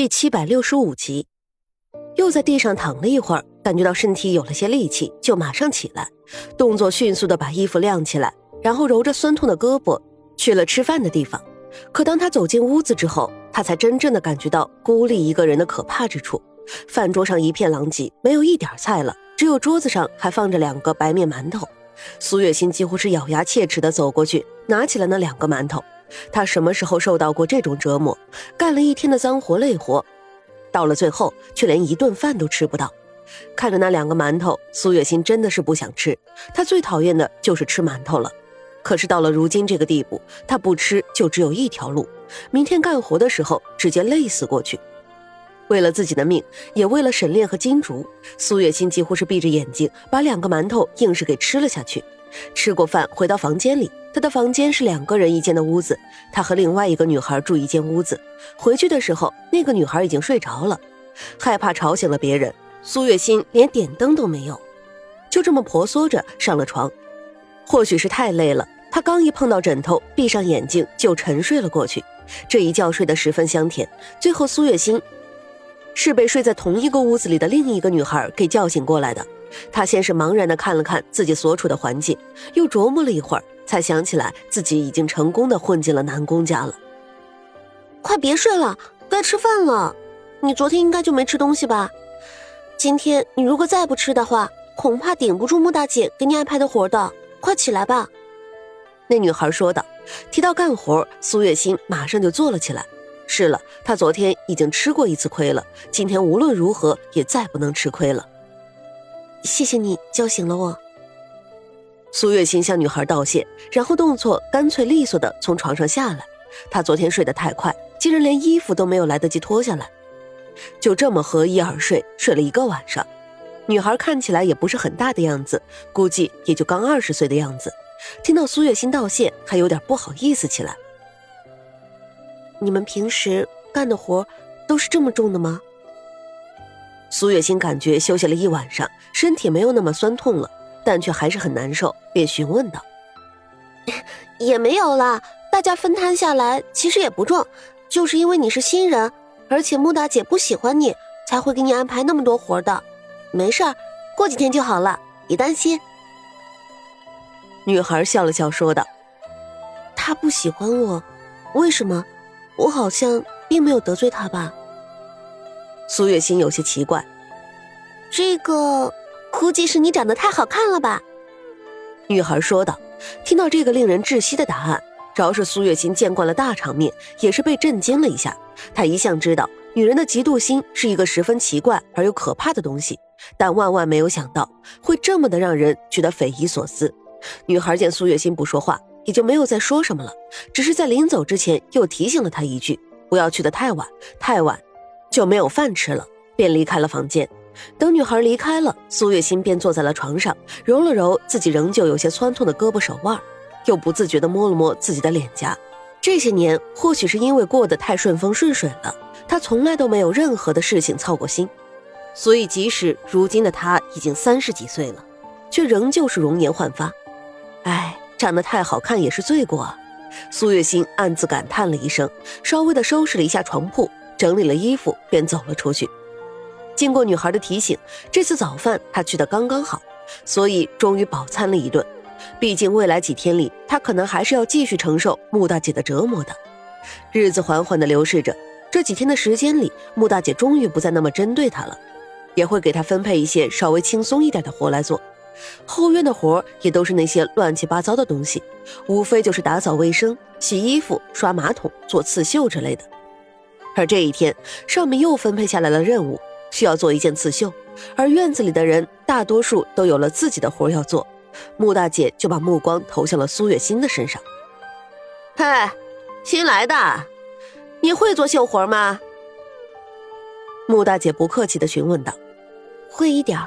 第七百六十五集，又在地上躺了一会儿，感觉到身体有了些力气，就马上起来，动作迅速的把衣服晾起来，然后揉着酸痛的胳膊去了吃饭的地方。可当他走进屋子之后，他才真正的感觉到孤立一个人的可怕之处。饭桌上一片狼藉，没有一点菜了，只有桌子上还放着两个白面馒头。苏月心几乎是咬牙切齿的走过去，拿起了那两个馒头。他什么时候受到过这种折磨？干了一天的脏活累活，到了最后却连一顿饭都吃不到。看着那两个馒头，苏月心真的是不想吃。他最讨厌的就是吃馒头了。可是到了如今这个地步，他不吃就只有一条路：明天干活的时候直接累死过去。为了自己的命，也为了沈炼和金竹，苏月心几乎是闭着眼睛把两个馒头硬是给吃了下去。吃过饭，回到房间里。他的房间是两个人一间的屋子，他和另外一个女孩住一间屋子。回去的时候，那个女孩已经睡着了，害怕吵醒了别人，苏月心连点灯都没有，就这么婆娑着上了床。或许是太累了，他刚一碰到枕头，闭上眼睛就沉睡了过去。这一觉睡得十分香甜。最后，苏月心是被睡在同一个屋子里的另一个女孩给叫醒过来的。他先是茫然的看了看自己所处的环境，又琢磨了一会儿，才想起来自己已经成功的混进了南宫家了。快别睡了，该吃饭了。你昨天应该就没吃东西吧？今天你如果再不吃的话，恐怕顶不住穆大姐给你安排的活的。快起来吧。那女孩说道。提到干活，苏月心马上就坐了起来。是了，她昨天已经吃过一次亏了，今天无论如何也再不能吃亏了。谢谢你叫醒了我。苏月心向女孩道谢，然后动作干脆利索的从床上下来。她昨天睡得太快，竟然连衣服都没有来得及脱下来，就这么合衣而睡，睡了一个晚上。女孩看起来也不是很大的样子，估计也就刚二十岁的样子。听到苏月心道谢，还有点不好意思起来。你们平时干的活都是这么重的吗？苏月心感觉休息了一晚上，身体没有那么酸痛了，但却还是很难受，便询问道：“也没有啦，大家分摊下来其实也不重，就是因为你是新人，而且穆大姐不喜欢你，才会给你安排那么多活的。没事儿，过几天就好了，别担心。”女孩笑了笑说道：“她不喜欢我，为什么？我好像并没有得罪她吧？”苏月心有些奇怪，这个估计是你长得太好看了吧？女孩说道。听到这个令人窒息的答案，饶是苏月心见惯了大场面，也是被震惊了一下。她一向知道女人的嫉妒心是一个十分奇怪而又可怕的东西，但万万没有想到会这么的让人觉得匪夷所思。女孩见苏月心不说话，也就没有再说什么了，只是在临走之前又提醒了她一句：“不要去的太晚，太晚。”就没有饭吃了，便离开了房间。等女孩离开了，苏月心便坐在了床上，揉了揉自己仍旧有些酸痛的胳膊手腕，又不自觉地摸了摸自己的脸颊。这些年，或许是因为过得太顺风顺水了，她从来都没有任何的事情操过心，所以即使如今的她已经三十几岁了，却仍旧是容颜焕发。哎，长得太好看也是罪过啊！苏月心暗自感叹了一声，稍微的收拾了一下床铺。整理了衣服，便走了出去。经过女孩的提醒，这次早饭她去的刚刚好，所以终于饱餐了一顿。毕竟未来几天里，她可能还是要继续承受穆大姐的折磨的。日子缓缓的流逝着，这几天的时间里，穆大姐终于不再那么针对她了，也会给她分配一些稍微轻松一点的活来做。后院的活也都是那些乱七八糟的东西，无非就是打扫卫生、洗衣服、刷马桶、做刺绣之类的。而这一天，上面又分配下来了任务，需要做一件刺绣。而院子里的人大多数都有了自己的活要做，穆大姐就把目光投向了苏月心的身上。嗨，新来的，你会做绣活吗？穆大姐不客气的询问道。会一点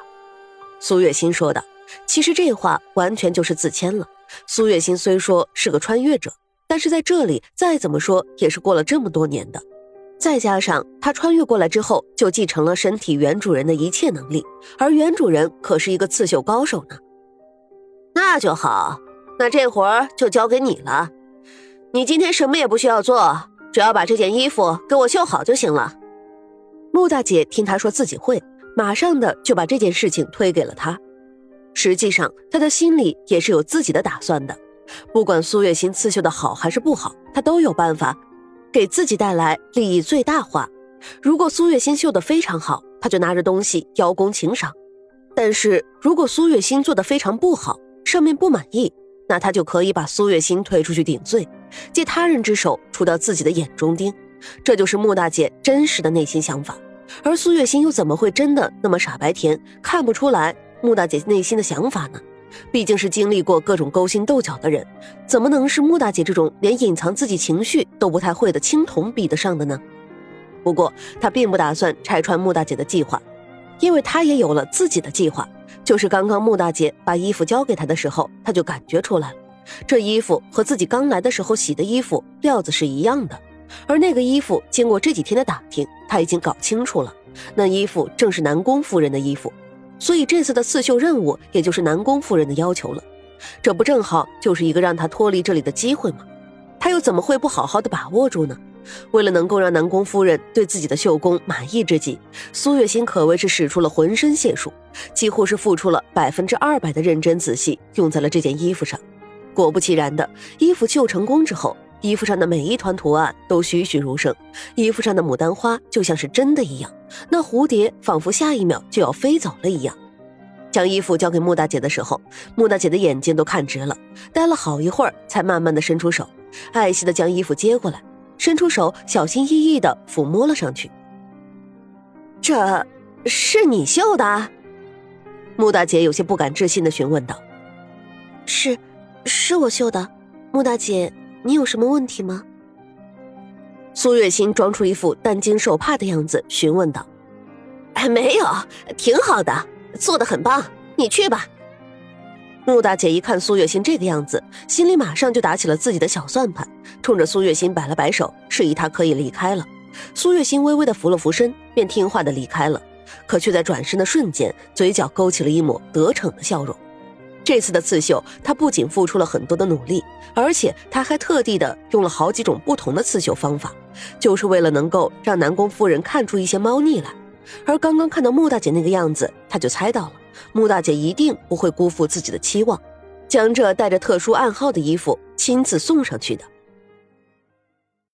苏月心说道。其实这话完全就是自谦了。苏月心虽说是个穿越者，但是在这里再怎么说也是过了这么多年的。再加上他穿越过来之后，就继承了身体原主人的一切能力，而原主人可是一个刺绣高手呢。那就好，那这活儿就交给你了。你今天什么也不需要做，只要把这件衣服给我绣好就行了。穆大姐听他说自己会，马上的就把这件事情推给了他。实际上，他的心里也是有自己的打算的。不管苏月心刺绣的好还是不好，他都有办法给自己带来利益最大化。如果苏月心绣的非常好，他就拿着东西邀功请赏；但是如果苏月心做的非常不好，上面不满意，那他就可以把苏月心推出去顶罪，借他人之手除掉自己的眼中钉。这就是穆大姐真实的内心想法。而苏月心又怎么会真的那么傻白甜，看不出来穆大姐内心的想法呢？毕竟是经历过各种勾心斗角的人，怎么能是穆大姐这种连隐藏自己情绪都不太会的青铜比得上的呢？不过他并不打算拆穿穆大姐的计划，因为他也有了自己的计划。就是刚刚穆大姐把衣服交给他的时候，他就感觉出来了，这衣服和自己刚来的时候洗的衣服料子是一样的。而那个衣服，经过这几天的打听，他已经搞清楚了，那衣服正是南宫夫人的衣服，所以这次的刺绣任务也就是南宫夫人的要求了。这不正好就是一个让他脱离这里的机会吗？他又怎么会不好好的把握住呢？为了能够让南宫夫人对自己的绣工满意之极，苏月心可谓是使出了浑身解数，几乎是付出了百分之二百的认真仔细，用在了这件衣服上。果不其然的，衣服绣成功之后。衣服上的每一团图案都栩栩如生，衣服上的牡丹花就像是真的一样，那蝴蝶仿佛下一秒就要飞走了一样。将衣服交给穆大姐的时候，穆大姐的眼睛都看直了，待了好一会儿，才慢慢的伸出手，爱惜的将衣服接过来，伸出手，小心翼翼的抚摸了上去。这是你绣的？穆大姐有些不敢置信的询问道：“是，是我绣的，穆大姐。”你有什么问题吗？苏月心装出一副担惊受怕的样子，询问道：“哎，没有，挺好的，做的很棒，你去吧。”穆大姐一看苏月心这个样子，心里马上就打起了自己的小算盘，冲着苏月心摆了摆手，示意她可以离开了。苏月心微微的扶了扶身，便听话的离开了，可却在转身的瞬间，嘴角勾起了一抹得逞的笑容。这次的刺绣，他不仅付出了很多的努力，而且他还特地的用了好几种不同的刺绣方法，就是为了能够让南宫夫人看出一些猫腻来。而刚刚看到穆大姐那个样子，他就猜到了穆大姐一定不会辜负自己的期望，将这带着特殊暗号的衣服亲自送上去的。